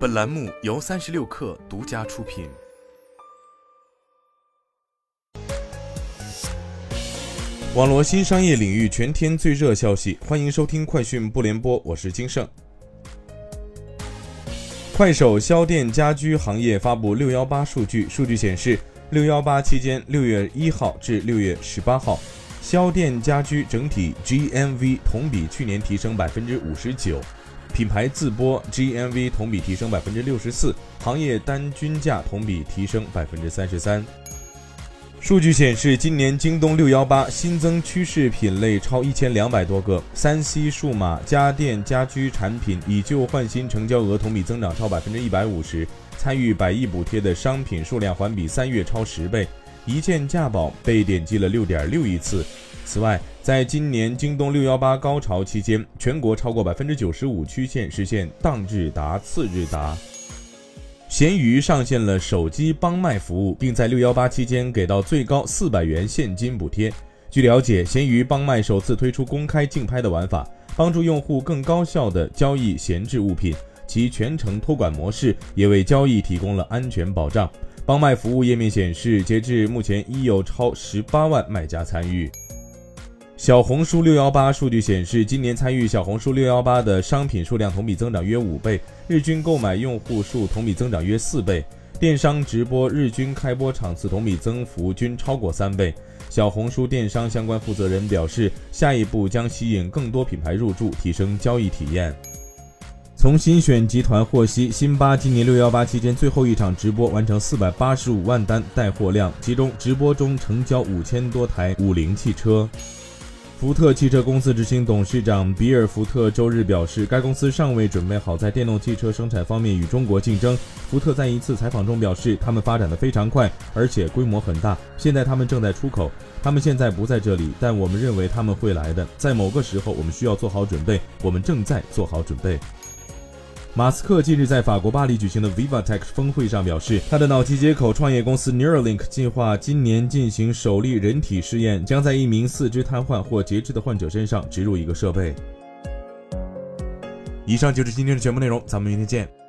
本栏目由三十六氪独家出品。网络新商业领域全天最热消息，欢迎收听快讯不联播，我是金盛。快手销电家居行业发布六幺八数据，数据显示，六幺八期间，六月一号至六月十八号，销电家居整体 GMV 同比去年提升百分之五十九。品牌自播 GMV 同比提升百分之六十四，行业单均价同比提升百分之三十三。数据显示，今年京东六幺八新增趋势品类超一千两百多个，三 C 数码、家电、家居产品以旧换新成交额同比增长超百分之一百五十，参与百亿补贴的商品数量环比三月超十倍，一键价保被点击了六点六亿次。此外，在今年京东六幺八高潮期间，全国超过百分之九十五区县实现当日达、次日达。闲鱼上线了手机帮卖服务，并在六幺八期间给到最高四百元现金补贴。据了解，闲鱼帮卖首次推出公开竞拍的玩法，帮助用户更高效地交易闲置物品。其全程托管模式也为交易提供了安全保障。帮卖服务页面显示，截至目前已有超十八万卖家参与。小红书六幺八数据显示，今年参与小红书六幺八的商品数量同比增长约五倍，日均购买用户数同比增长约四倍，电商直播日均开播场次同比增幅均超过三倍。小红书电商相关负责人表示，下一步将吸引更多品牌入驻，提升交易体验。从新选集团获悉，辛巴今年六幺八期间最后一场直播完成四百八十五万单带货量，其中直播中成交五千多台五菱汽车。福特汽车公司执行董事长比尔·福特周日表示，该公司尚未准备好在电动汽车生产方面与中国竞争。福特在一次采访中表示，他们发展的非常快，而且规模很大。现在他们正在出口，他们现在不在这里，但我们认为他们会来的。在某个时候，我们需要做好准备，我们正在做好准备。马斯克近日在法国巴黎举行的 VivaTech 峰会上表示，他的脑机接口创业公司 Neuralink 计划今年进行首例人体试验，将在一名四肢瘫痪或截肢的患者身上植入一个设备。以上就是今天的全部内容，咱们明天见。